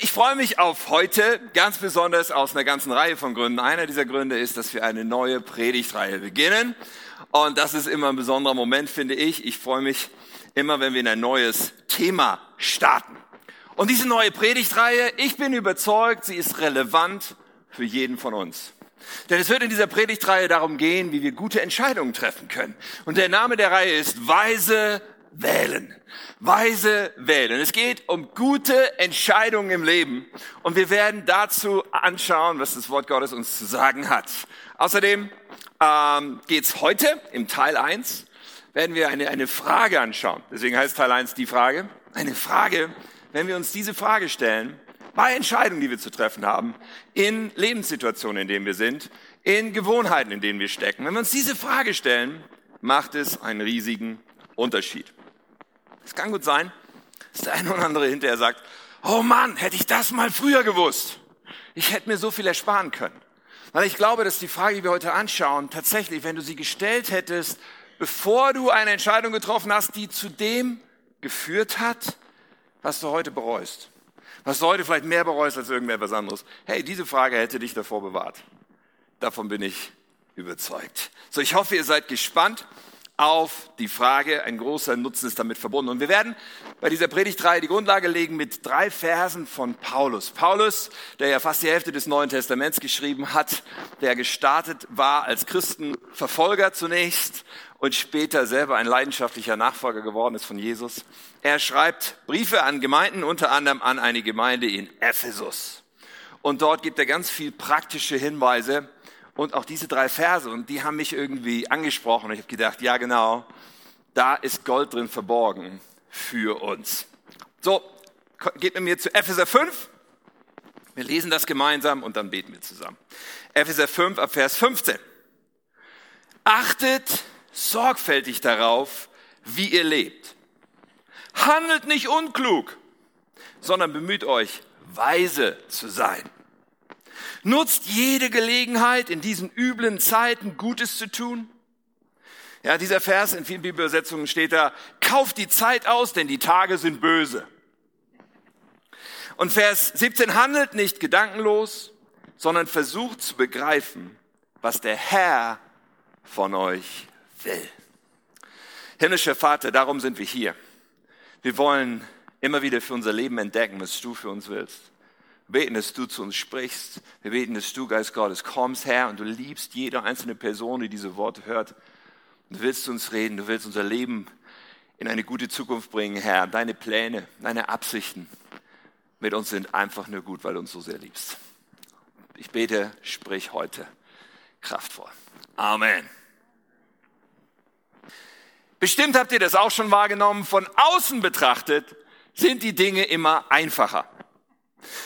Ich freue mich auf heute, ganz besonders aus einer ganzen Reihe von Gründen. Einer dieser Gründe ist, dass wir eine neue Predigtreihe beginnen. Und das ist immer ein besonderer Moment, finde ich. Ich freue mich immer, wenn wir in ein neues Thema starten. Und diese neue Predigtreihe, ich bin überzeugt, sie ist relevant für jeden von uns. Denn es wird in dieser Predigtreihe darum gehen, wie wir gute Entscheidungen treffen können. Und der Name der Reihe ist Weise wählen. Weise wählen. Es geht um gute Entscheidungen im Leben. Und wir werden dazu anschauen, was das Wort Gottes uns zu sagen hat. Außerdem ähm, geht heute im Teil 1, werden wir eine, eine Frage anschauen. Deswegen heißt Teil 1 die Frage. Eine Frage, wenn wir uns diese Frage stellen, bei Entscheidungen, die wir zu treffen haben, in Lebenssituationen, in denen wir sind, in Gewohnheiten, in denen wir stecken. Wenn wir uns diese Frage stellen, macht es einen riesigen Unterschied. Es kann gut sein, dass der eine oder andere hinterher sagt, oh Mann, hätte ich das mal früher gewusst. Ich hätte mir so viel ersparen können. Weil ich glaube, dass die Frage, die wir heute anschauen, tatsächlich, wenn du sie gestellt hättest, bevor du eine Entscheidung getroffen hast, die zu dem geführt hat, was du heute bereust. Was du heute vielleicht mehr bereust als irgendetwas anderes. Hey, diese Frage hätte dich davor bewahrt. Davon bin ich überzeugt. So, ich hoffe, ihr seid gespannt auf die Frage. Ein großer Nutzen ist damit verbunden. Und wir werden bei dieser Predigtreihe die Grundlage legen mit drei Versen von Paulus. Paulus, der ja fast die Hälfte des Neuen Testaments geschrieben hat, der gestartet war als Christenverfolger zunächst und später selber ein leidenschaftlicher Nachfolger geworden ist von Jesus. Er schreibt Briefe an Gemeinden, unter anderem an eine Gemeinde in Ephesus. Und dort gibt er ganz viel praktische Hinweise, und auch diese drei Verse, und die haben mich irgendwie angesprochen. Ich habe gedacht, ja genau, da ist Gold drin verborgen für uns. So, geht mit mir zu Epheser 5. Wir lesen das gemeinsam und dann beten wir zusammen. Epheser 5 ab Vers 15. Achtet sorgfältig darauf, wie ihr lebt. Handelt nicht unklug, sondern bemüht euch, weise zu sein. Nutzt jede Gelegenheit, in diesen üblen Zeiten Gutes zu tun. Ja, dieser Vers in vielen Bibelübersetzungen steht da, kauft die Zeit aus, denn die Tage sind böse. Und Vers 17 handelt nicht gedankenlos, sondern versucht zu begreifen, was der Herr von euch will. Himmlischer Vater, darum sind wir hier. Wir wollen immer wieder für unser Leben entdecken, was du für uns willst beten, dass du zu uns sprichst. Wir beten, dass du, Geist Gottes, kommst her und du liebst jede einzelne Person, die diese Worte hört. Du willst zu uns reden, du willst unser Leben in eine gute Zukunft bringen, Herr. Deine Pläne, deine Absichten mit uns sind einfach nur gut, weil du uns so sehr liebst. Ich bete, sprich heute kraftvoll. Amen. Bestimmt habt ihr das auch schon wahrgenommen. Von außen betrachtet sind die Dinge immer einfacher.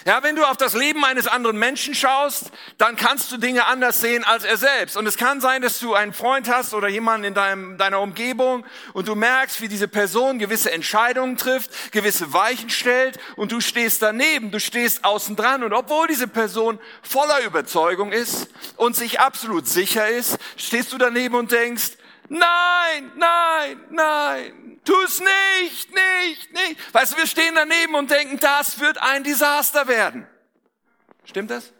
Ja, wenn du auf das Leben eines anderen Menschen schaust, dann kannst du Dinge anders sehen als er selbst. Und es kann sein, dass du einen Freund hast oder jemanden in deinem, deiner Umgebung und du merkst, wie diese Person gewisse Entscheidungen trifft, gewisse Weichen stellt und du stehst daneben, du stehst außen dran und obwohl diese Person voller Überzeugung ist und sich absolut sicher ist, stehst du daneben und denkst, nein, nein, nein, tu es nicht, nicht, nicht. Weißt du, wir stehen daneben und denken, das wird ein Desaster werden. Stimmt das?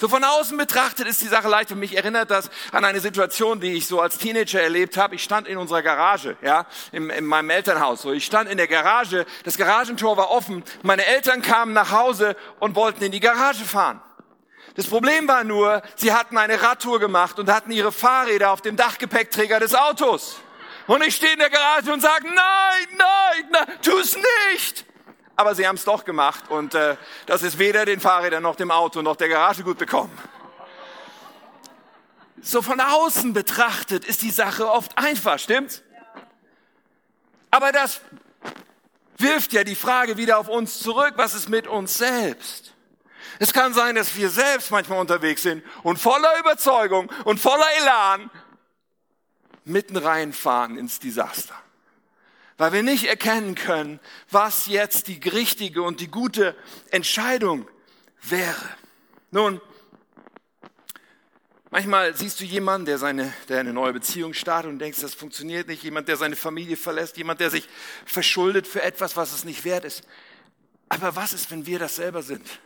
So von außen betrachtet ist die Sache leicht. Und mich erinnert das an eine Situation, die ich so als Teenager erlebt habe. Ich stand in unserer Garage, ja, in, in meinem Elternhaus. So, ich stand in der Garage, das Garagentor war offen. Meine Eltern kamen nach Hause und wollten in die Garage fahren. Das Problem war nur, sie hatten eine Radtour gemacht und hatten ihre Fahrräder auf dem Dachgepäckträger des Autos. Und ich stehe in der Garage und sage, nein, nein, nein, tu es nicht. Aber sie haben es doch gemacht und äh, das ist weder den Fahrrädern noch dem Auto noch der Garage gut bekommen. So von außen betrachtet ist die Sache oft einfach, stimmt's? Aber das wirft ja die Frage wieder auf uns zurück, was ist mit uns selbst? Es kann sein, dass wir selbst manchmal unterwegs sind und voller Überzeugung und voller Elan mitten reinfahren ins Desaster. Weil wir nicht erkennen können, was jetzt die richtige und die gute Entscheidung wäre. Nun, manchmal siehst du jemanden, der, seine, der eine neue Beziehung startet und denkst, das funktioniert nicht. Jemand, der seine Familie verlässt. Jemand, der sich verschuldet für etwas, was es nicht wert ist. Aber was ist, wenn wir das selber sind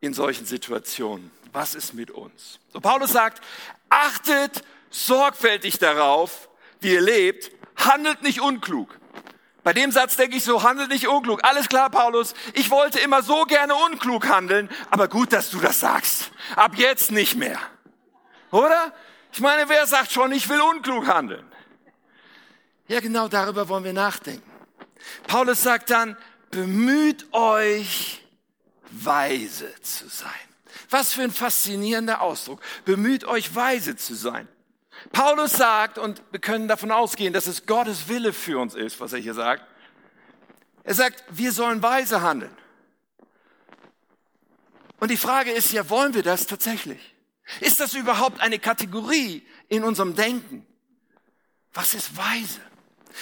in solchen Situationen? Was ist mit uns? So Paulus sagt, achtet sorgfältig darauf, wie ihr lebt, handelt nicht unklug. Bei dem Satz denke ich so, handelt nicht unklug. Alles klar, Paulus, ich wollte immer so gerne unklug handeln, aber gut, dass du das sagst. Ab jetzt nicht mehr. Oder? Ich meine, wer sagt schon, ich will unklug handeln? Ja, genau darüber wollen wir nachdenken. Paulus sagt dann, bemüht euch, weise zu sein. Was für ein faszinierender Ausdruck. Bemüht euch, weise zu sein. Paulus sagt, und wir können davon ausgehen, dass es Gottes Wille für uns ist, was er hier sagt. Er sagt, wir sollen weise handeln. Und die Frage ist ja, wollen wir das tatsächlich? Ist das überhaupt eine Kategorie in unserem Denken? Was ist weise?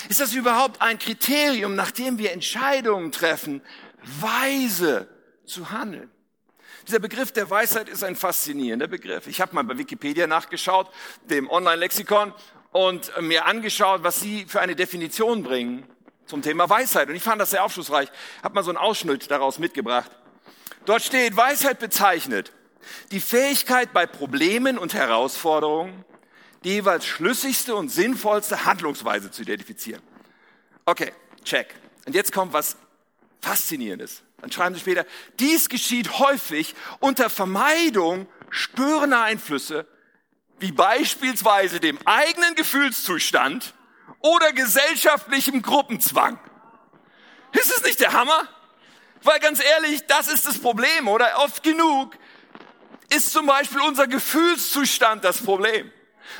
Ist das überhaupt ein Kriterium, nach dem wir Entscheidungen treffen, weise zu handeln? Dieser Begriff der Weisheit ist ein faszinierender Begriff. Ich habe mal bei Wikipedia nachgeschaut, dem Online-Lexikon, und mir angeschaut, was sie für eine Definition bringen zum Thema Weisheit. Und ich fand das sehr aufschlussreich. Habe mal so einen Ausschnitt daraus mitgebracht. Dort steht, Weisheit bezeichnet die Fähigkeit bei Problemen und Herausforderungen, die jeweils schlüssigste und sinnvollste Handlungsweise zu identifizieren. Okay, check. Und jetzt kommt was Faszinierendes. Dann schreiben sie später, dies geschieht häufig unter Vermeidung störender Einflüsse, wie beispielsweise dem eigenen Gefühlszustand oder gesellschaftlichem Gruppenzwang. Ist es nicht der Hammer? Weil ganz ehrlich, das ist das Problem, oder? Oft genug ist zum Beispiel unser Gefühlszustand das Problem.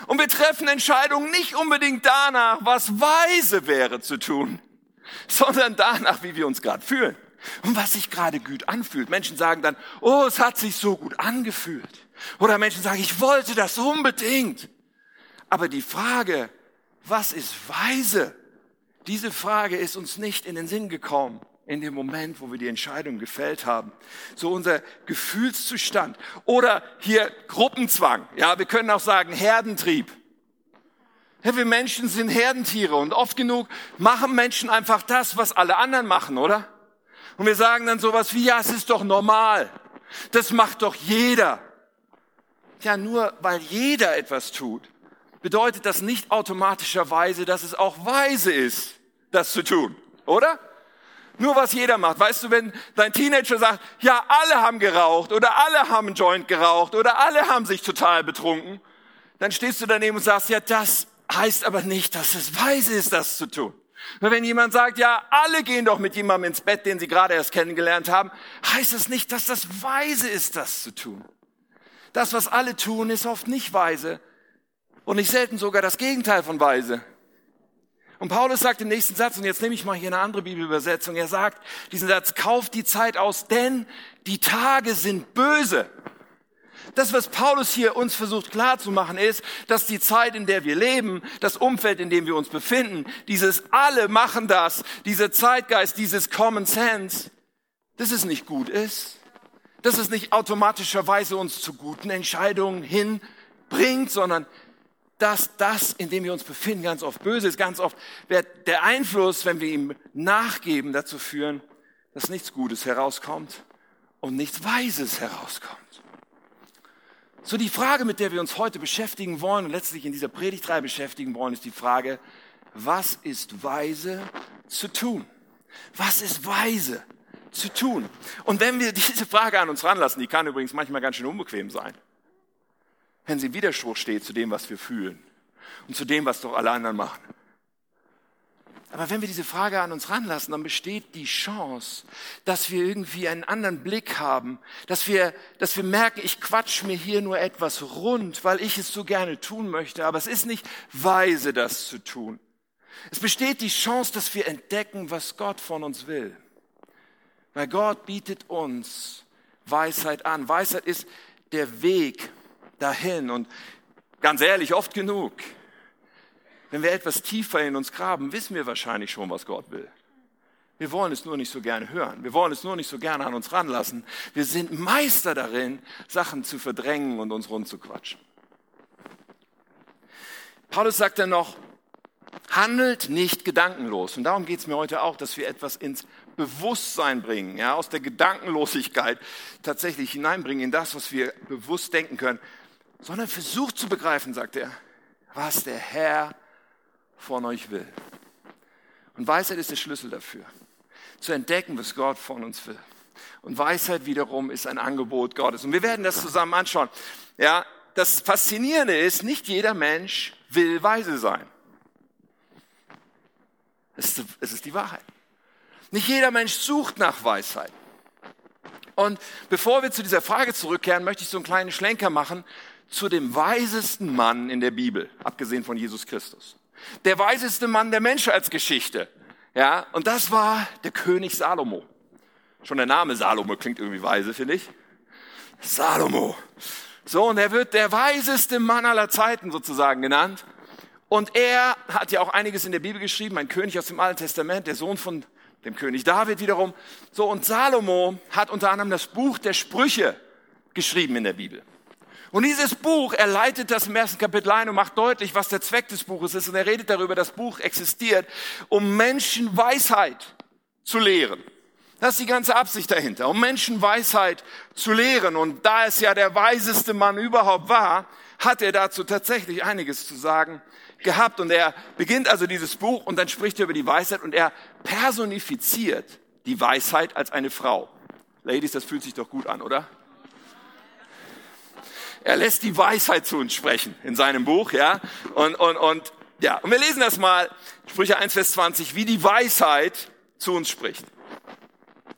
Und wir treffen Entscheidungen nicht unbedingt danach, was weise wäre zu tun, sondern danach, wie wir uns gerade fühlen und was sich gerade gut anfühlt. Menschen sagen dann, oh, es hat sich so gut angefühlt. Oder Menschen sagen, ich wollte das unbedingt. Aber die Frage, was ist weise? Diese Frage ist uns nicht in den Sinn gekommen in dem Moment, wo wir die Entscheidung gefällt haben. So unser Gefühlszustand. Oder hier Gruppenzwang. Ja, wir können auch sagen Herdentrieb. Ja, wir Menschen sind Herdentiere und oft genug machen Menschen einfach das, was alle anderen machen, oder? Und wir sagen dann sowas wie, ja, es ist doch normal. Das macht doch jeder. Ja, nur weil jeder etwas tut, bedeutet das nicht automatischerweise, dass es auch weise ist, das zu tun, oder? Nur was jeder macht. Weißt du, wenn dein Teenager sagt, ja, alle haben geraucht oder alle haben einen Joint geraucht oder alle haben sich total betrunken, dann stehst du daneben und sagst, ja, das heißt aber nicht, dass es weise ist, das zu tun. Wenn jemand sagt, ja, alle gehen doch mit jemandem ins Bett, den sie gerade erst kennengelernt haben, heißt es nicht, dass das weise ist, das zu tun. Das, was alle tun, ist oft nicht weise und nicht selten sogar das Gegenteil von weise. Und Paulus sagt im nächsten Satz, und jetzt nehme ich mal hier eine andere Bibelübersetzung, er sagt diesen Satz, kauft die Zeit aus, denn die Tage sind böse. Das, was Paulus hier uns versucht klarzumachen, ist, dass die Zeit, in der wir leben, das Umfeld, in dem wir uns befinden, dieses alle machen das, dieser Zeitgeist, dieses Common Sense, dass es nicht gut ist, dass es nicht automatischerweise uns zu guten Entscheidungen hinbringt, sondern dass das, in dem wir uns befinden, ganz oft böse ist. Ganz oft wird der Einfluss, wenn wir ihm nachgeben, dazu führen, dass nichts Gutes herauskommt und nichts Weises herauskommt. So die Frage, mit der wir uns heute beschäftigen wollen und letztlich in dieser Predigtreihe beschäftigen wollen, ist die Frage, was ist weise zu tun? Was ist weise zu tun? Und wenn wir diese Frage an uns ranlassen, die kann übrigens manchmal ganz schön unbequem sein, wenn sie im Widerspruch steht zu dem, was wir fühlen und zu dem, was doch alle anderen machen. Aber wenn wir diese Frage an uns ranlassen, dann besteht die Chance, dass wir irgendwie einen anderen Blick haben, dass wir, dass wir merken, ich quatsch mir hier nur etwas rund, weil ich es so gerne tun möchte, aber es ist nicht weise, das zu tun. Es besteht die Chance, dass wir entdecken, was Gott von uns will. Weil Gott bietet uns Weisheit an. Weisheit ist der Weg dahin. Und ganz ehrlich, oft genug wenn wir etwas tiefer in uns graben, wissen wir wahrscheinlich schon, was Gott will. Wir wollen es nur nicht so gerne hören. Wir wollen es nur nicht so gerne an uns ranlassen. Wir sind Meister darin, Sachen zu verdrängen und uns rund zu quatschen. Paulus sagt dann noch, handelt nicht gedankenlos. Und darum geht es mir heute auch, dass wir etwas ins Bewusstsein bringen, ja, aus der Gedankenlosigkeit tatsächlich hineinbringen in das, was wir bewusst denken können, sondern versucht zu begreifen, sagt er, was der Herr von euch will. Und Weisheit ist der Schlüssel dafür, zu entdecken, was Gott von uns will. Und Weisheit wiederum ist ein Angebot Gottes. Und wir werden das zusammen anschauen. Ja, das Faszinierende ist, nicht jeder Mensch will weise sein. Es ist die Wahrheit. Nicht jeder Mensch sucht nach Weisheit. Und bevor wir zu dieser Frage zurückkehren, möchte ich so einen kleinen Schlenker machen zu dem weisesten Mann in der Bibel, abgesehen von Jesus Christus. Der weiseste Mann der Menschheitsgeschichte. Ja, und das war der König Salomo. Schon der Name Salomo klingt irgendwie weise, finde ich. Salomo. So, und er wird der weiseste Mann aller Zeiten sozusagen genannt. Und er hat ja auch einiges in der Bibel geschrieben, ein König aus dem Alten Testament, der Sohn von dem König David wiederum. So, und Salomo hat unter anderem das Buch der Sprüche geschrieben in der Bibel. Und dieses Buch, er leitet das im ersten Kapitel ein und macht deutlich, was der Zweck des Buches ist. Und er redet darüber, das Buch existiert, um Menschen Weisheit zu lehren. Das ist die ganze Absicht dahinter, um Menschen Weisheit zu lehren. Und da es ja der weiseste Mann überhaupt war, hat er dazu tatsächlich einiges zu sagen gehabt. Und er beginnt also dieses Buch und dann spricht er über die Weisheit und er personifiziert die Weisheit als eine Frau. Ladies, das fühlt sich doch gut an, oder? Er lässt die Weisheit zu uns sprechen in seinem Buch, ja. Und, und, und, ja. Und wir lesen das mal, Sprüche 1, Vers 20, wie die Weisheit zu uns spricht.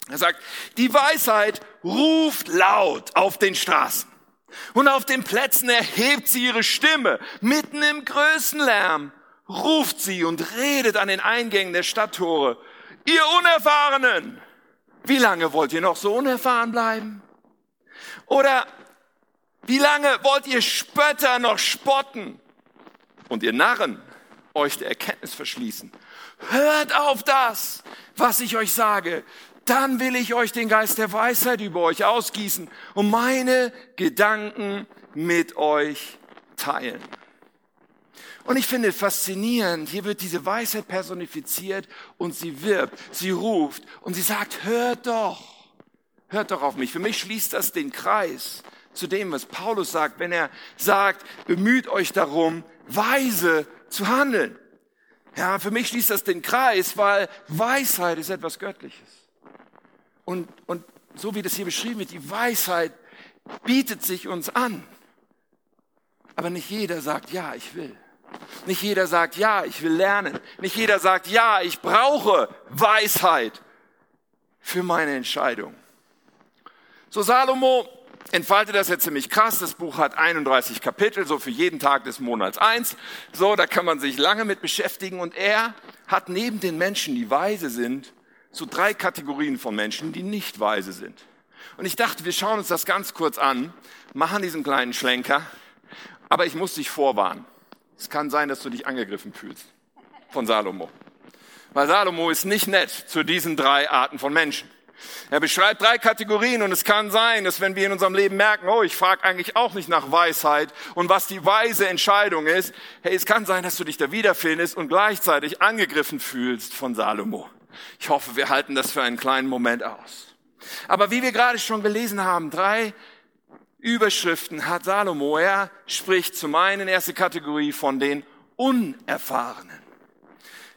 Er sagt, die Weisheit ruft laut auf den Straßen. Und auf den Plätzen erhebt sie ihre Stimme. Mitten im Größenlärm ruft sie und redet an den Eingängen der Stadttore. Ihr Unerfahrenen, wie lange wollt ihr noch so unerfahren bleiben? Oder wie lange wollt ihr Spötter noch spotten und ihr Narren euch der Erkenntnis verschließen? Hört auf das, was ich euch sage. Dann will ich euch den Geist der Weisheit über euch ausgießen und meine Gedanken mit euch teilen. Und ich finde faszinierend, hier wird diese Weisheit personifiziert und sie wirbt, sie ruft und sie sagt, hört doch, hört doch auf mich. Für mich schließt das den Kreis zu dem, was Paulus sagt, wenn er sagt, bemüht euch darum, weise zu handeln. Ja, für mich schließt das den Kreis, weil Weisheit ist etwas Göttliches. Und, und so wie das hier beschrieben wird, die Weisheit bietet sich uns an. Aber nicht jeder sagt, ja, ich will. Nicht jeder sagt, ja, ich will lernen. Nicht jeder sagt, ja, ich brauche Weisheit für meine Entscheidung. So Salomo entfalte das jetzt ziemlich krass. Das Buch hat 31 Kapitel, so für jeden Tag des Monats eins. So, da kann man sich lange mit beschäftigen. Und er hat neben den Menschen, die weise sind, so drei Kategorien von Menschen, die nicht weise sind. Und ich dachte, wir schauen uns das ganz kurz an, machen diesen kleinen Schlenker. Aber ich muss dich vorwarnen. Es kann sein, dass du dich angegriffen fühlst von Salomo. Weil Salomo ist nicht nett zu diesen drei Arten von Menschen. Er beschreibt drei Kategorien und es kann sein, dass wenn wir in unserem Leben merken, oh, ich frage eigentlich auch nicht nach Weisheit und was die weise Entscheidung ist, hey, es kann sein, dass du dich da wiederfindest und gleichzeitig angegriffen fühlst von Salomo. Ich hoffe, wir halten das für einen kleinen Moment aus. Aber wie wir gerade schon gelesen haben, drei Überschriften hat Salomo. Er spricht zum einen erste Kategorie von den Unerfahrenen.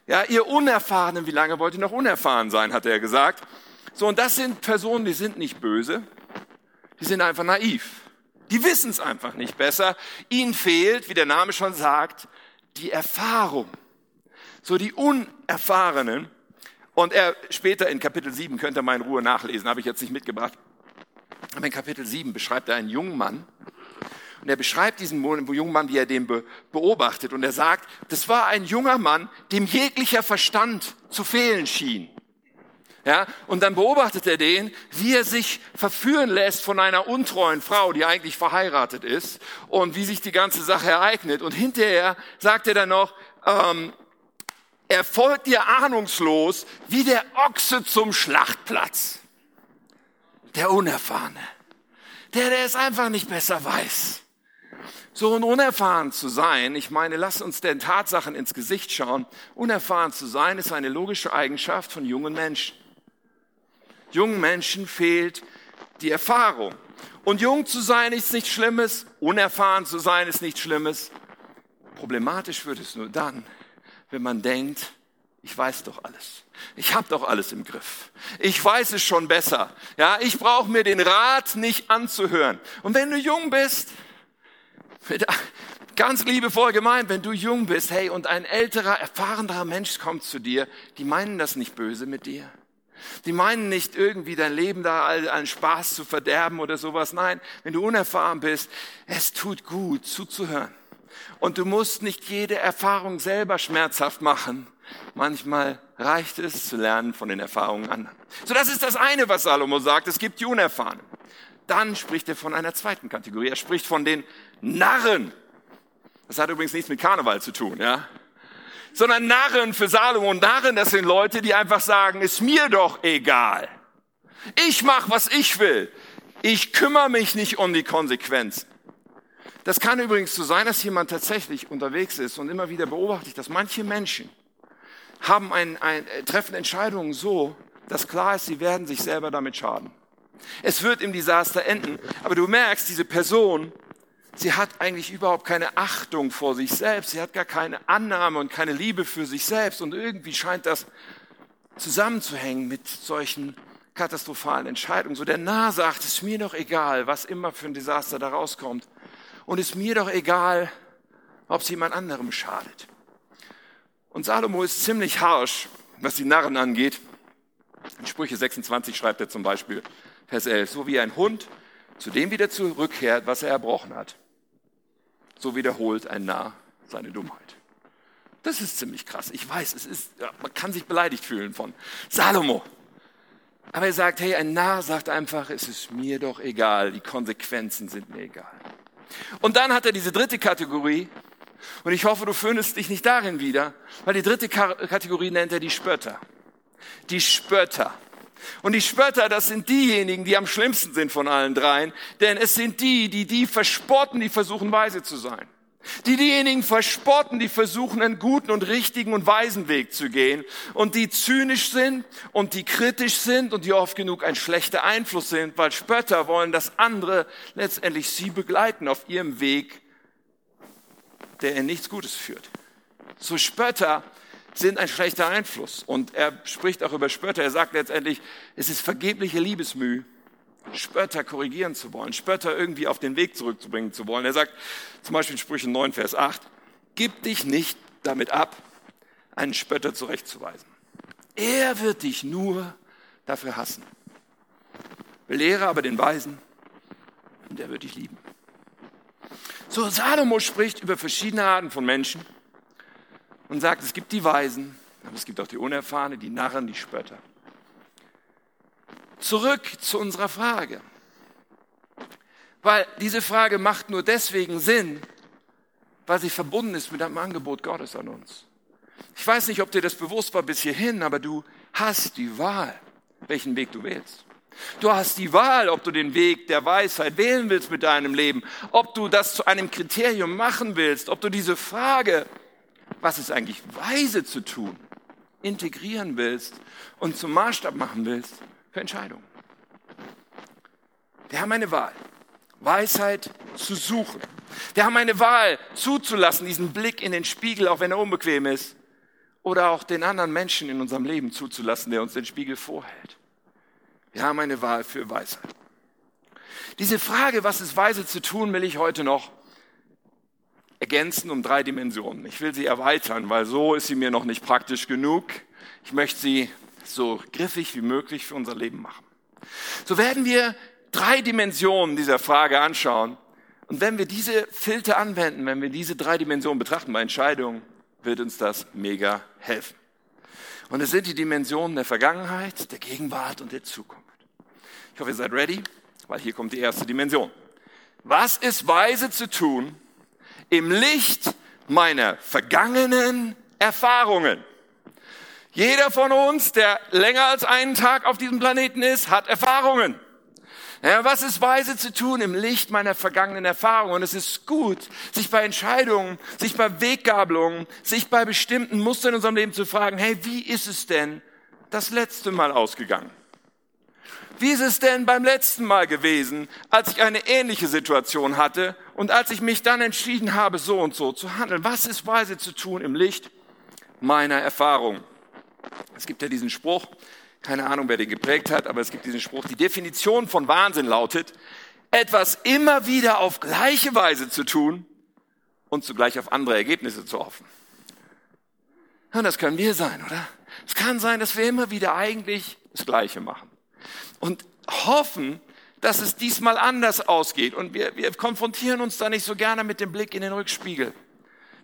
Ja, ihr Unerfahrenen, wie lange wollt ihr noch unerfahren sein, hat er gesagt. So, und das sind Personen, die sind nicht böse, die sind einfach naiv. Die wissen es einfach nicht besser. Ihnen fehlt, wie der Name schon sagt, die Erfahrung. So die Unerfahrenen. Und er später in Kapitel 7, könnt ihr mal in Ruhe nachlesen, habe ich jetzt nicht mitgebracht. Aber in Kapitel 7 beschreibt er einen jungen Mann. Und er beschreibt diesen jungen Mann, wie er den beobachtet. Und er sagt, das war ein junger Mann, dem jeglicher Verstand zu fehlen schien. Ja, und dann beobachtet er den, wie er sich verführen lässt von einer untreuen Frau, die eigentlich verheiratet ist, und wie sich die ganze Sache ereignet. Und hinterher sagt er dann noch, ähm, er folgt ihr ahnungslos wie der Ochse zum Schlachtplatz. Der Unerfahrene. Der, der es einfach nicht besser weiß. So und unerfahren zu sein, ich meine, lass uns den Tatsachen ins Gesicht schauen. Unerfahren zu sein ist eine logische Eigenschaft von jungen Menschen. Jungen Menschen fehlt die Erfahrung. Und jung zu sein ist nichts Schlimmes, unerfahren zu sein ist nichts Schlimmes. Problematisch wird es nur dann, wenn man denkt, ich weiß doch alles. Ich habe doch alles im Griff. Ich weiß es schon besser. Ja, ich brauche mir den Rat nicht anzuhören. Und wenn du jung bist, ganz liebevoll gemeint, wenn du jung bist, hey, und ein älterer, erfahrener Mensch kommt zu dir, die meinen das nicht böse mit dir. Die meinen nicht irgendwie dein Leben da einen Spaß zu verderben oder sowas. Nein, wenn du unerfahren bist, es tut gut zuzuhören. Und du musst nicht jede Erfahrung selber schmerzhaft machen. Manchmal reicht es zu lernen von den Erfahrungen anderen. So, das ist das eine, was Salomo sagt. Es gibt die Unerfahrenen. Dann spricht er von einer zweiten Kategorie. Er spricht von den Narren. Das hat übrigens nichts mit Karneval zu tun, ja sondern Narren für Salomo. Und Narren, das sind Leute, die einfach sagen, ist mir doch egal. Ich mach, was ich will. Ich kümmere mich nicht um die Konsequenzen. Das kann übrigens so sein, dass jemand tatsächlich unterwegs ist und immer wieder beobachte ich, dass manche Menschen haben ein, ein, treffen Entscheidungen so, dass klar ist, sie werden sich selber damit schaden. Es wird im Desaster enden, aber du merkst, diese Person sie hat eigentlich überhaupt keine Achtung vor sich selbst, sie hat gar keine Annahme und keine Liebe für sich selbst und irgendwie scheint das zusammenzuhängen mit solchen katastrophalen Entscheidungen. So der Nah sagt, es ist mir doch egal, was immer für ein Desaster da rauskommt und es ist mir doch egal, ob es jemand anderem schadet. Und Salomo ist ziemlich harsch, was die Narren angeht. In Sprüche 26 schreibt er zum Beispiel, Vers 11, so wie ein Hund zu dem wieder zurückkehrt, was er erbrochen hat so wiederholt ein Narr seine Dummheit. Das ist ziemlich krass. Ich weiß, es ist, man kann sich beleidigt fühlen von Salomo. Aber er sagt, hey, ein Narr sagt einfach, es ist mir doch egal, die Konsequenzen sind mir egal. Und dann hat er diese dritte Kategorie, und ich hoffe, du findest dich nicht darin wieder, weil die dritte Kategorie nennt er die Spötter. Die Spötter. Und die Spötter, das sind diejenigen, die am schlimmsten sind von allen dreien, denn es sind die, die die verspotten, die versuchen weise zu sein. Die diejenigen verspotten, die versuchen, einen guten und richtigen und weisen Weg zu gehen und die zynisch sind und die kritisch sind und die oft genug ein schlechter Einfluss sind, weil Spötter wollen, dass andere letztendlich sie begleiten auf ihrem Weg, der in nichts Gutes führt. So Spötter sind ein schlechter Einfluss. Und er spricht auch über Spötter. Er sagt letztendlich, es ist vergebliche Liebesmüh, Spötter korrigieren zu wollen, Spötter irgendwie auf den Weg zurückzubringen zu wollen. Er sagt zum Beispiel in Sprüche 9, Vers 8, gib dich nicht damit ab, einen Spötter zurechtzuweisen. Er wird dich nur dafür hassen. Belehre aber den Weisen und er wird dich lieben. So, Salomo spricht über verschiedene Arten von Menschen und sagt, es gibt die Weisen, aber es gibt auch die Unerfahrene, die Narren, die Spötter. Zurück zu unserer Frage. Weil diese Frage macht nur deswegen Sinn, weil sie verbunden ist mit einem Angebot Gottes an uns. Ich weiß nicht, ob dir das bewusst war bis hierhin, aber du hast die Wahl, welchen Weg du wählst. Du hast die Wahl, ob du den Weg der Weisheit wählen willst mit deinem Leben, ob du das zu einem Kriterium machen willst, ob du diese Frage was ist eigentlich weise zu tun, integrieren willst und zum Maßstab machen willst für Entscheidungen. Wir haben eine Wahl, Weisheit zu suchen. Wir haben eine Wahl zuzulassen, diesen Blick in den Spiegel, auch wenn er unbequem ist, oder auch den anderen Menschen in unserem Leben zuzulassen, der uns den Spiegel vorhält. Wir haben eine Wahl für Weisheit. Diese Frage, was ist weise zu tun, will ich heute noch ergänzen um drei Dimensionen. Ich will sie erweitern, weil so ist sie mir noch nicht praktisch genug. Ich möchte sie so griffig wie möglich für unser Leben machen. So werden wir drei Dimensionen dieser Frage anschauen. Und wenn wir diese Filter anwenden, wenn wir diese drei Dimensionen betrachten bei Entscheidungen, wird uns das mega helfen. Und es sind die Dimensionen der Vergangenheit, der Gegenwart und der Zukunft. Ich hoffe, ihr seid ready, weil hier kommt die erste Dimension. Was ist weise zu tun, im Licht meiner vergangenen Erfahrungen. Jeder von uns, der länger als einen Tag auf diesem Planeten ist, hat Erfahrungen. Ja, was ist weise zu tun im Licht meiner vergangenen Erfahrungen? Und es ist gut, sich bei Entscheidungen, sich bei Weggabelungen, sich bei bestimmten Mustern in unserem Leben zu fragen, hey, wie ist es denn das letzte Mal ausgegangen? Wie ist es denn beim letzten Mal gewesen, als ich eine ähnliche Situation hatte und als ich mich dann entschieden habe, so und so zu handeln? Was ist weise zu tun im Licht meiner Erfahrung? Es gibt ja diesen Spruch, keine Ahnung, wer den geprägt hat, aber es gibt diesen Spruch, die Definition von Wahnsinn lautet, etwas immer wieder auf gleiche Weise zu tun und zugleich auf andere Ergebnisse zu hoffen. Und das können wir sein, oder? Es kann sein, dass wir immer wieder eigentlich das Gleiche machen und hoffen, dass es diesmal anders ausgeht. Und wir, wir konfrontieren uns da nicht so gerne mit dem Blick in den Rückspiegel.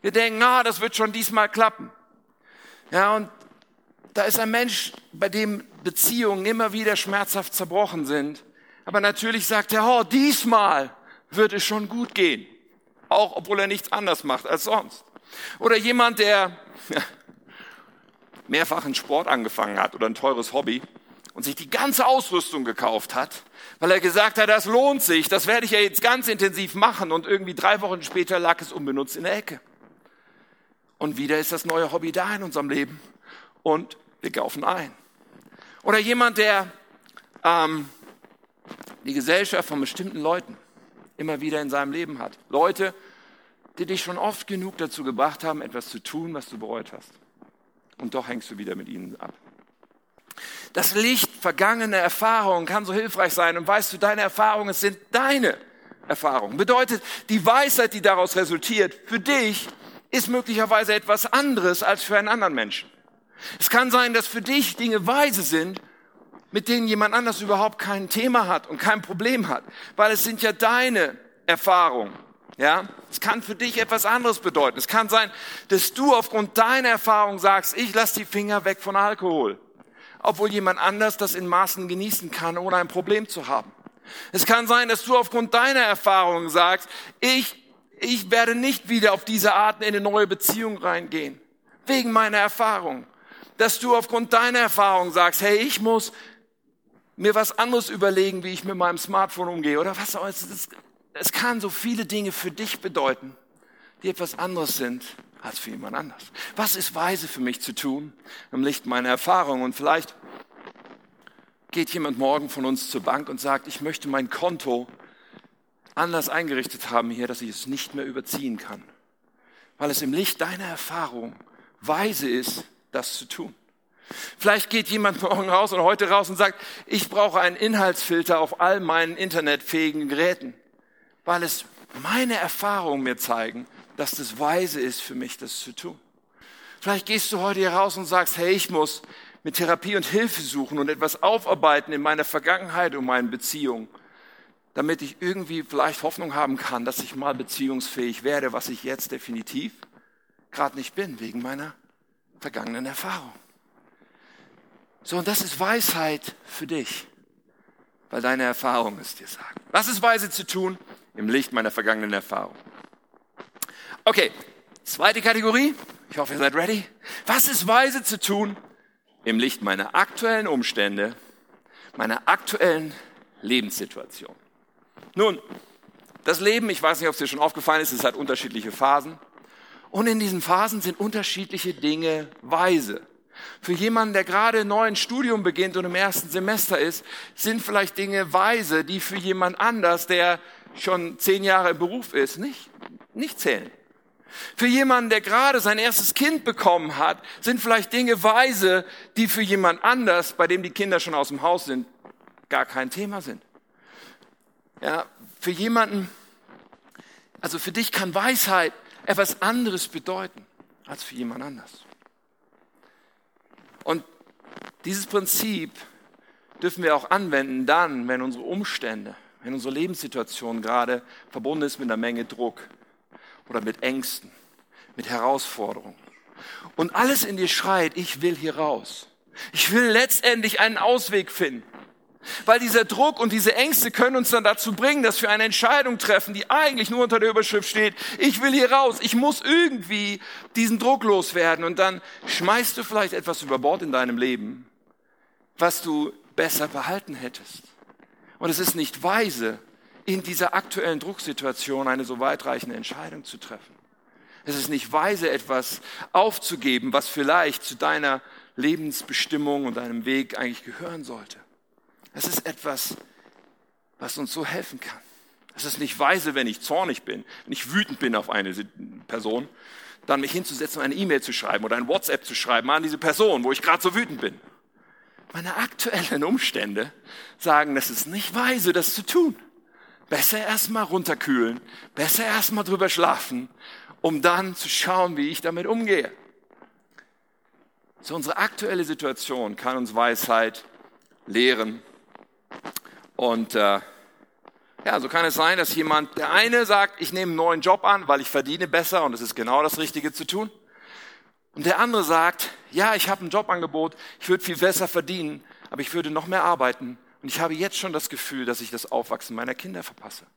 Wir denken, ah, das wird schon diesmal klappen. Ja, und da ist ein Mensch, bei dem Beziehungen immer wieder schmerzhaft zerbrochen sind. Aber natürlich sagt er, oh, diesmal wird es schon gut gehen. Auch obwohl er nichts anders macht als sonst. Oder jemand, der mehrfach einen Sport angefangen hat oder ein teures Hobby und sich die ganze Ausrüstung gekauft hat, weil er gesagt hat, das lohnt sich, das werde ich ja jetzt ganz intensiv machen und irgendwie drei Wochen später lag es unbenutzt in der Ecke. Und wieder ist das neue Hobby da in unserem Leben und wir kaufen ein. Oder jemand, der ähm, die Gesellschaft von bestimmten Leuten immer wieder in seinem Leben hat. Leute, die dich schon oft genug dazu gebracht haben, etwas zu tun, was du bereut hast. Und doch hängst du wieder mit ihnen ab. Das Licht vergangener Erfahrungen kann so hilfreich sein. Und weißt du, deine Erfahrungen sind deine Erfahrungen. Bedeutet, die Weisheit, die daraus resultiert, für dich ist möglicherweise etwas anderes als für einen anderen Menschen. Es kann sein, dass für dich Dinge weise sind, mit denen jemand anders überhaupt kein Thema hat und kein Problem hat, weil es sind ja deine Erfahrungen. Ja, es kann für dich etwas anderes bedeuten. Es kann sein, dass du aufgrund deiner Erfahrung sagst, ich lasse die Finger weg von Alkohol obwohl jemand anders das in Maßen genießen kann, ohne ein Problem zu haben. Es kann sein, dass du aufgrund deiner Erfahrungen sagst, ich, ich werde nicht wieder auf diese Art in eine neue Beziehung reingehen, wegen meiner Erfahrung. Dass du aufgrund deiner Erfahrung sagst, hey, ich muss mir was anderes überlegen, wie ich mit meinem Smartphone umgehe oder was auch es, es kann so viele Dinge für dich bedeuten, die etwas anderes sind als für jemand anders. Was ist weise für mich zu tun im Licht meiner Erfahrung? Und vielleicht geht jemand morgen von uns zur Bank und sagt, ich möchte mein Konto anders eingerichtet haben hier, dass ich es nicht mehr überziehen kann. Weil es im Licht deiner Erfahrung weise ist, das zu tun. Vielleicht geht jemand morgen raus oder heute raus und sagt, ich brauche einen Inhaltsfilter auf all meinen internetfähigen Geräten, weil es meine Erfahrungen mir zeigen, dass das weise ist für mich, das zu tun. Vielleicht gehst du heute hier raus und sagst, hey, ich muss mit Therapie und Hilfe suchen und etwas aufarbeiten in meiner Vergangenheit und meinen Beziehungen, damit ich irgendwie vielleicht Hoffnung haben kann, dass ich mal beziehungsfähig werde, was ich jetzt definitiv gerade nicht bin, wegen meiner vergangenen Erfahrung. So, und das ist Weisheit für dich, weil deine Erfahrung es dir sagt. Was ist weise zu tun im Licht meiner vergangenen Erfahrung? Okay, zweite Kategorie. Ich hoffe, ihr seid ready. Was ist weise zu tun im Licht meiner aktuellen Umstände, meiner aktuellen Lebenssituation? Nun, das Leben, ich weiß nicht, ob es dir schon aufgefallen ist, es hat unterschiedliche Phasen. Und in diesen Phasen sind unterschiedliche Dinge weise. Für jemanden, der gerade neu ein Studium beginnt und im ersten Semester ist, sind vielleicht Dinge weise, die für jemand anders, der schon zehn Jahre im Beruf ist, nicht, nicht zählen. Für jemanden, der gerade sein erstes Kind bekommen hat, sind vielleicht Dinge weise, die für jemand anders, bei dem die Kinder schon aus dem Haus sind, gar kein Thema sind. Ja, für jemanden, also für dich kann Weisheit etwas anderes bedeuten als für jemand anders. Und dieses Prinzip dürfen wir auch anwenden dann, wenn unsere Umstände, wenn unsere Lebenssituation gerade verbunden ist mit einer Menge Druck, oder mit Ängsten, mit Herausforderungen. Und alles in dir schreit, ich will hier raus. Ich will letztendlich einen Ausweg finden. Weil dieser Druck und diese Ängste können uns dann dazu bringen, dass wir eine Entscheidung treffen, die eigentlich nur unter der Überschrift steht, ich will hier raus, ich muss irgendwie diesen Druck loswerden. Und dann schmeißt du vielleicht etwas über Bord in deinem Leben, was du besser behalten hättest. Und es ist nicht weise, in dieser aktuellen Drucksituation eine so weitreichende Entscheidung zu treffen. Es ist nicht weise, etwas aufzugeben, was vielleicht zu deiner Lebensbestimmung und deinem Weg eigentlich gehören sollte. Es ist etwas, was uns so helfen kann. Es ist nicht weise, wenn ich zornig bin, wenn ich wütend bin auf eine Person, dann mich hinzusetzen und eine E-Mail zu schreiben oder ein WhatsApp zu schreiben an diese Person, wo ich gerade so wütend bin. Meine aktuellen Umstände sagen, es ist nicht weise, das zu tun. Besser erstmal runterkühlen, besser erstmal drüber schlafen, um dann zu schauen, wie ich damit umgehe. So unsere aktuelle Situation kann uns Weisheit lehren. Und äh, ja, so kann es sein, dass jemand, der eine sagt, ich nehme einen neuen Job an, weil ich verdiene besser und es ist genau das Richtige zu tun. Und der andere sagt, ja, ich habe ein Jobangebot, ich würde viel besser verdienen, aber ich würde noch mehr arbeiten und ich habe jetzt schon das Gefühl, dass ich das Aufwachsen meiner Kinder verpasse.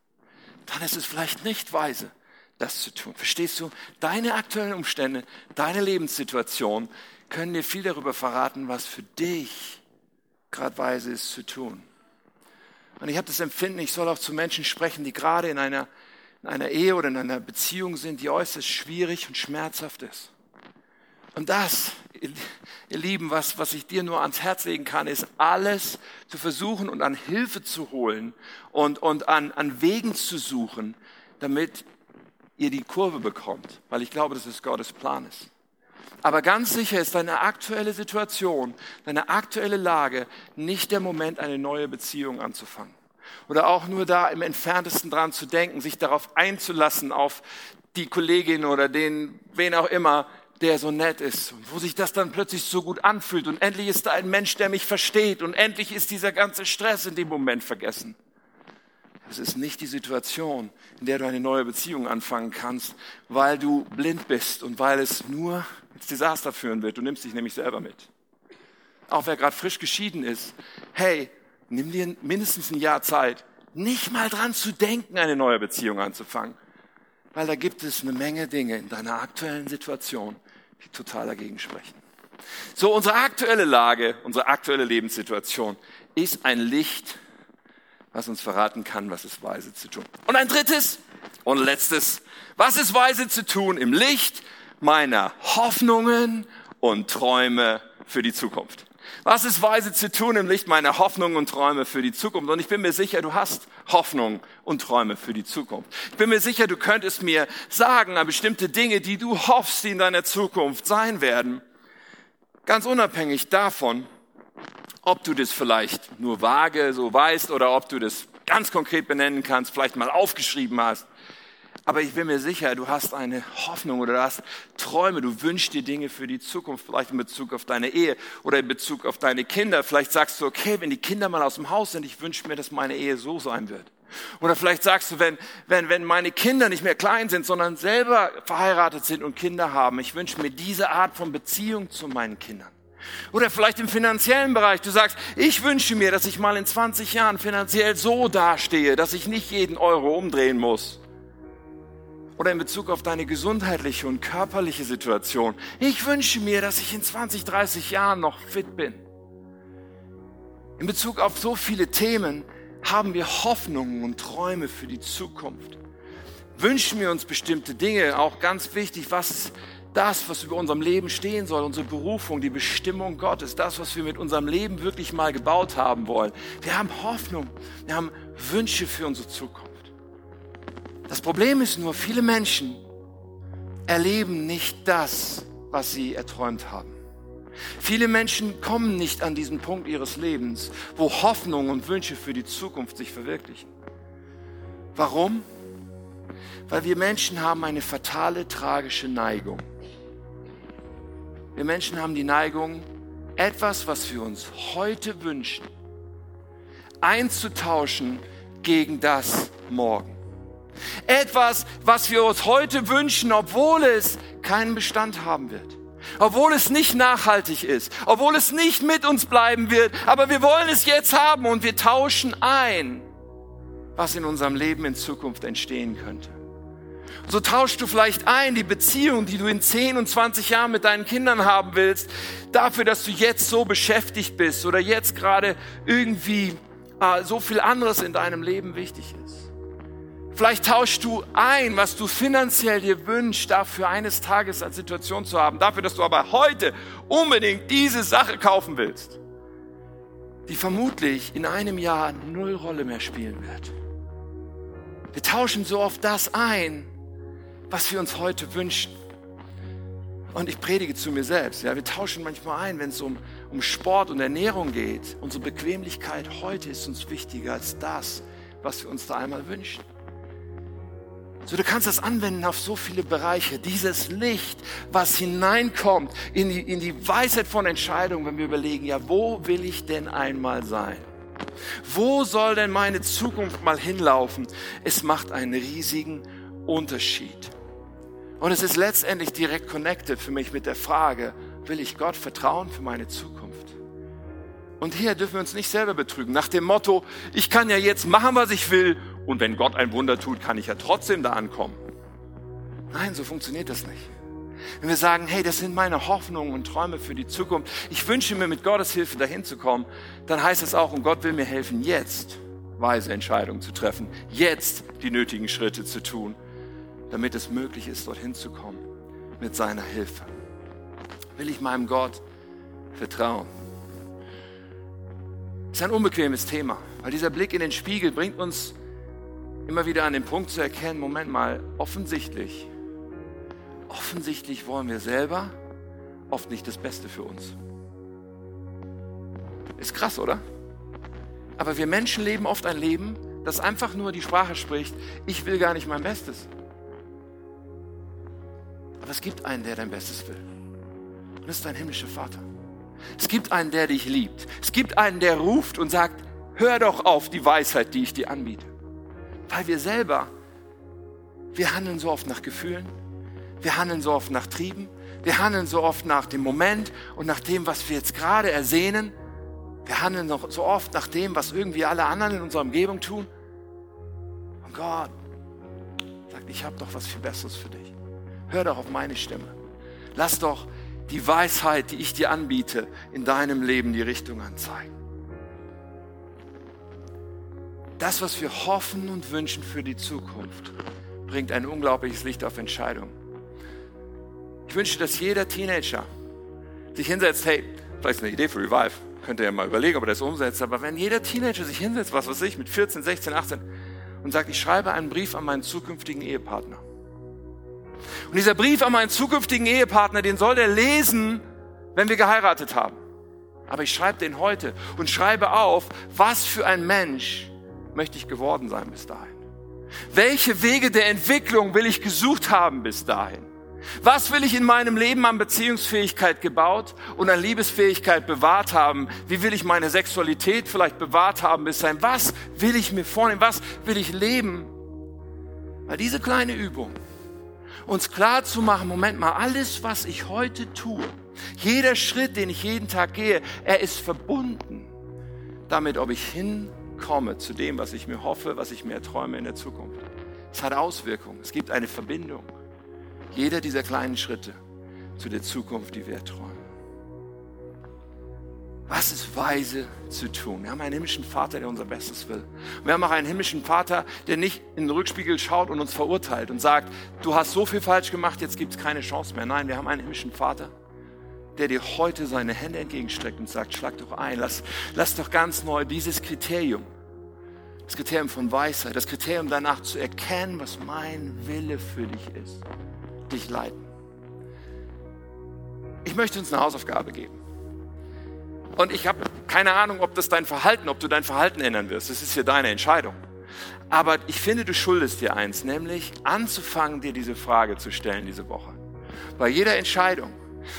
Dann ist es vielleicht nicht weise, das zu tun. Verstehst du? Deine aktuellen Umstände, deine Lebenssituation können dir viel darüber verraten, was für dich gerade weise ist zu tun. Und ich habe das Empfinden, ich soll auch zu Menschen sprechen, die gerade in einer, in einer Ehe oder in einer Beziehung sind, die äußerst schwierig und schmerzhaft ist. Und das, ihr Lieben, was, was ich dir nur ans Herz legen kann, ist alles zu versuchen und an Hilfe zu holen und, und an, an Wegen zu suchen, damit ihr die Kurve bekommt. Weil ich glaube, dass es Gottes Plan ist. Aber ganz sicher ist deine aktuelle Situation, deine aktuelle Lage nicht der Moment, eine neue Beziehung anzufangen. Oder auch nur da im entferntesten dran zu denken, sich darauf einzulassen, auf die Kollegin oder den, wen auch immer, der so nett ist und wo sich das dann plötzlich so gut anfühlt und endlich ist da ein Mensch, der mich versteht und endlich ist dieser ganze Stress in dem Moment vergessen. Es ist nicht die Situation, in der du eine neue Beziehung anfangen kannst, weil du blind bist und weil es nur ins Desaster führen wird. Du nimmst dich nämlich selber mit. Auch wer gerade frisch geschieden ist, hey, nimm dir mindestens ein Jahr Zeit, nicht mal dran zu denken, eine neue Beziehung anzufangen. Weil da gibt es eine Menge Dinge in deiner aktuellen Situation, die total dagegen sprechen. So, unsere aktuelle Lage, unsere aktuelle Lebenssituation ist ein Licht, was uns verraten kann, was ist weise zu tun. Und ein drittes und letztes, was ist weise zu tun im Licht meiner Hoffnungen und Träume für die Zukunft. Was ist weise zu tun im Licht meiner Hoffnungen und Träume für die Zukunft? Und ich bin mir sicher, du hast Hoffnung und Träume für die Zukunft. Ich bin mir sicher, du könntest mir sagen, an bestimmte Dinge, die du hoffst, die in deiner Zukunft sein werden. Ganz unabhängig davon, ob du das vielleicht nur vage so weißt oder ob du das ganz konkret benennen kannst, vielleicht mal aufgeschrieben hast. Aber ich bin mir sicher, du hast eine Hoffnung oder du hast Träume, du wünschst dir Dinge für die Zukunft, vielleicht in Bezug auf deine Ehe oder in Bezug auf deine Kinder. Vielleicht sagst du, okay, wenn die Kinder mal aus dem Haus sind, ich wünsche mir, dass meine Ehe so sein wird. Oder vielleicht sagst du, wenn, wenn, wenn meine Kinder nicht mehr klein sind, sondern selber verheiratet sind und Kinder haben, ich wünsche mir diese Art von Beziehung zu meinen Kindern. Oder vielleicht im finanziellen Bereich. Du sagst, ich wünsche mir, dass ich mal in 20 Jahren finanziell so dastehe, dass ich nicht jeden Euro umdrehen muss oder in Bezug auf deine gesundheitliche und körperliche Situation. Ich wünsche mir, dass ich in 20, 30 Jahren noch fit bin. In Bezug auf so viele Themen haben wir Hoffnungen und Träume für die Zukunft. Wünschen wir uns bestimmte Dinge, auch ganz wichtig, was das, was über unserem Leben stehen soll, unsere Berufung, die Bestimmung Gottes, das, was wir mit unserem Leben wirklich mal gebaut haben wollen. Wir haben Hoffnung, wir haben Wünsche für unsere Zukunft. Das Problem ist nur, viele Menschen erleben nicht das, was sie erträumt haben. Viele Menschen kommen nicht an diesen Punkt ihres Lebens, wo Hoffnung und Wünsche für die Zukunft sich verwirklichen. Warum? Weil wir Menschen haben eine fatale, tragische Neigung. Wir Menschen haben die Neigung, etwas, was wir uns heute wünschen, einzutauschen gegen das morgen. Etwas, was wir uns heute wünschen, obwohl es keinen Bestand haben wird. Obwohl es nicht nachhaltig ist, obwohl es nicht mit uns bleiben wird, aber wir wollen es jetzt haben und wir tauschen ein, was in unserem Leben in Zukunft entstehen könnte. So tauschst du vielleicht ein die Beziehung, die du in 10 und 20 Jahren mit deinen Kindern haben willst, dafür, dass du jetzt so beschäftigt bist oder jetzt gerade irgendwie äh, so viel anderes in deinem Leben wichtig ist. Vielleicht tauschst du ein, was du finanziell dir wünschst, dafür eines Tages als Situation zu haben, dafür, dass du aber heute unbedingt diese Sache kaufen willst. die vermutlich in einem Jahr null Rolle mehr spielen wird. Wir tauschen so oft das ein, was wir uns heute wünschen. Und ich predige zu mir selbst. Ja, wir tauschen manchmal ein, wenn es um, um Sport und Ernährung geht. Unsere Bequemlichkeit heute ist uns wichtiger als das, was wir uns da einmal wünschen. So, du kannst das anwenden auf so viele Bereiche. Dieses Licht, was hineinkommt in die, in die Weisheit von Entscheidungen, wenn wir überlegen, ja, wo will ich denn einmal sein? Wo soll denn meine Zukunft mal hinlaufen? Es macht einen riesigen Unterschied. Und es ist letztendlich direkt connected für mich mit der Frage, will ich Gott vertrauen für meine Zukunft? Und hier dürfen wir uns nicht selber betrügen, nach dem Motto, ich kann ja jetzt machen, was ich will, und wenn Gott ein Wunder tut, kann ich ja trotzdem da ankommen. Nein, so funktioniert das nicht. Wenn wir sagen, hey, das sind meine Hoffnungen und Träume für die Zukunft, ich wünsche mir mit Gottes Hilfe dahin zu kommen, dann heißt es auch, und Gott will mir helfen, jetzt weise Entscheidungen zu treffen, jetzt die nötigen Schritte zu tun, damit es möglich ist, dorthin zu kommen mit seiner Hilfe. Will ich meinem Gott vertrauen? Das ist ein unbequemes Thema, weil dieser Blick in den Spiegel bringt uns immer wieder an den Punkt zu erkennen, Moment mal, offensichtlich, offensichtlich wollen wir selber oft nicht das Beste für uns. Ist krass, oder? Aber wir Menschen leben oft ein Leben, das einfach nur die Sprache spricht, ich will gar nicht mein Bestes. Aber es gibt einen, der dein Bestes will. Und das ist dein himmlischer Vater. Es gibt einen, der dich liebt. Es gibt einen, der ruft und sagt, hör doch auf die Weisheit, die ich dir anbiete. Weil wir selber, wir handeln so oft nach Gefühlen, wir handeln so oft nach Trieben, wir handeln so oft nach dem Moment und nach dem, was wir jetzt gerade ersehnen. Wir handeln so oft nach dem, was irgendwie alle anderen in unserer Umgebung tun. Und Gott sagt, ich habe doch was viel Besseres für dich. Hör doch auf meine Stimme. Lass doch die Weisheit, die ich dir anbiete, in deinem Leben die Richtung anzeigen. Das, was wir hoffen und wünschen für die Zukunft, bringt ein unglaubliches Licht auf Entscheidungen. Ich wünsche, dass jeder Teenager sich hinsetzt, hey, vielleicht eine Idee für Revive, könnt ihr ja mal überlegen, ob er das umsetzt, aber wenn jeder Teenager sich hinsetzt, was weiß ich, mit 14, 16, 18 und sagt, ich schreibe einen Brief an meinen zukünftigen Ehepartner. Und dieser Brief an meinen zukünftigen Ehepartner, den soll der lesen, wenn wir geheiratet haben. Aber ich schreibe den heute und schreibe auf, was für ein Mensch möchte ich geworden sein bis dahin? Welche Wege der Entwicklung will ich gesucht haben bis dahin? Was will ich in meinem Leben an Beziehungsfähigkeit gebaut und an Liebesfähigkeit bewahrt haben? Wie will ich meine Sexualität vielleicht bewahrt haben bis dahin? Was will ich mir vornehmen? Was will ich leben? Weil diese kleine Übung, uns klar zu machen, Moment mal, alles, was ich heute tue, jeder Schritt, den ich jeden Tag gehe, er ist verbunden damit, ob ich hin komme zu dem, was ich mir hoffe, was ich mir träume in der Zukunft. Es hat Auswirkungen. Es gibt eine Verbindung. Jeder dieser kleinen Schritte zu der Zukunft, die wir träumen. Was ist weise zu tun? Wir haben einen himmlischen Vater, der unser Bestes will. wir haben auch einen himmlischen Vater, der nicht in den Rückspiegel schaut und uns verurteilt und sagt, du hast so viel falsch gemacht, jetzt gibt es keine Chance mehr. Nein, wir haben einen himmlischen Vater, der dir heute seine Hände entgegenstreckt und sagt, schlag doch ein, lass, lass doch ganz neu dieses Kriterium, das Kriterium von Weisheit, das Kriterium danach zu erkennen, was mein Wille für dich ist, dich leiten. Ich möchte uns eine Hausaufgabe geben. Und ich habe keine Ahnung, ob das dein Verhalten, ob du dein Verhalten ändern wirst. Das ist hier deine Entscheidung. Aber ich finde, du schuldest dir eins, nämlich anzufangen, dir diese Frage zu stellen diese Woche. Bei jeder Entscheidung,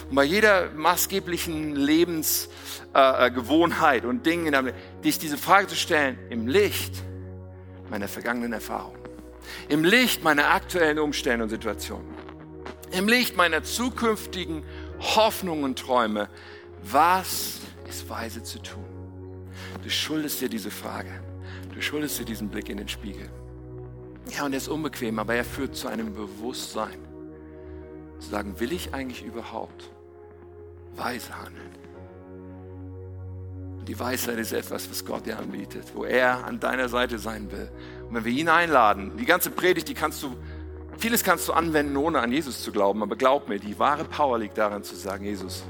und bei jeder maßgeblichen Lebensgewohnheit äh, und Dingen, dich diese Frage zu stellen, im Licht meiner vergangenen Erfahrung, im Licht meiner aktuellen Umstände und Situationen, im Licht meiner zukünftigen Hoffnungen und Träume, was ist weise zu tun? Du schuldest dir diese Frage. Du schuldest dir diesen Blick in den Spiegel. Ja, und er ist unbequem, aber er führt zu einem Bewusstsein zu sagen, will ich eigentlich überhaupt weise handeln? Und die Weisheit ist etwas, was Gott dir anbietet, wo er an deiner Seite sein will. Und wenn wir ihn einladen, die ganze Predigt, die kannst du, vieles kannst du anwenden, ohne an Jesus zu glauben, aber glaub mir, die wahre Power liegt darin zu sagen, Jesus,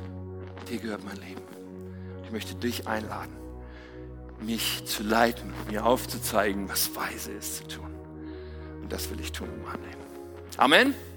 dir gehört mein Leben. Ich möchte dich einladen, mich zu leiten, mir aufzuzeigen, was weise ist zu tun. Und das will ich tun im Annehmen. Amen.